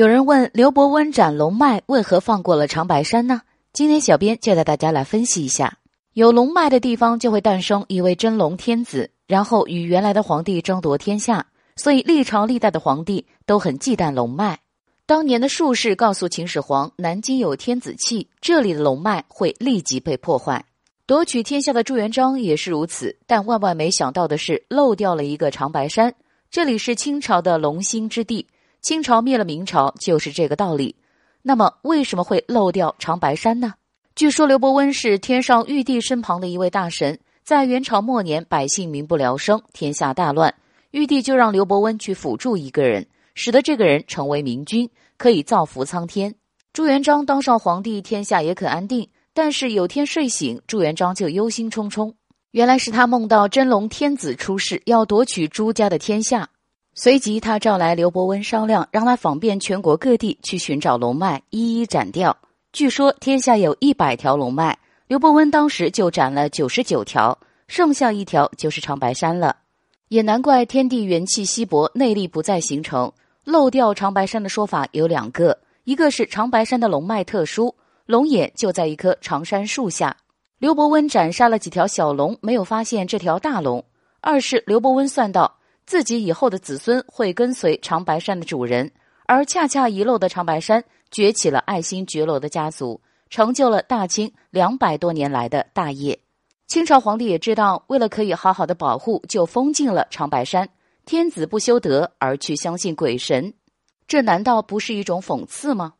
有人问刘伯温斩龙脉为何放过了长白山呢？今天小编就带大家来分析一下。有龙脉的地方就会诞生一位真龙天子，然后与原来的皇帝争夺天下，所以历朝历代的皇帝都很忌惮龙脉。当年的术士告诉秦始皇，南京有天子气，这里的龙脉会立即被破坏。夺取天下的朱元璋也是如此，但万万没想到的是，漏掉了一个长白山。这里是清朝的龙兴之地，清朝灭了明朝就是这个道理。那么为什么会漏掉长白山呢？据说刘伯温是天上玉帝身旁的一位大神，在元朝末年，百姓民不聊生，天下大乱，玉帝就让刘伯温去辅助一个人，使得这个人成为明君，可以造福苍天。朱元璋当上皇帝，天下也可安定。但是有天睡醒，朱元璋就忧心忡忡。原来是他梦到真龙天子出世，要夺取朱家的天下。随即他召来刘伯温商量，让他访遍全国各地去寻找龙脉，一一斩掉。据说天下有一百条龙脉，刘伯温当时就斩了九十九条，剩下一条就是长白山了。也难怪天地元气稀薄，内力不再形成，漏掉长白山的说法有两个：一个是长白山的龙脉特殊。龙眼就在一棵长杉树下，刘伯温斩杀了几条小龙，没有发现这条大龙。二是刘伯温算到自己以后的子孙会跟随长白山的主人，而恰恰遗漏的长白山崛起了爱新觉罗的家族，成就了大清两百多年来的大业。清朝皇帝也知道，为了可以好好的保护，就封禁了长白山。天子不修德而去相信鬼神，这难道不是一种讽刺吗？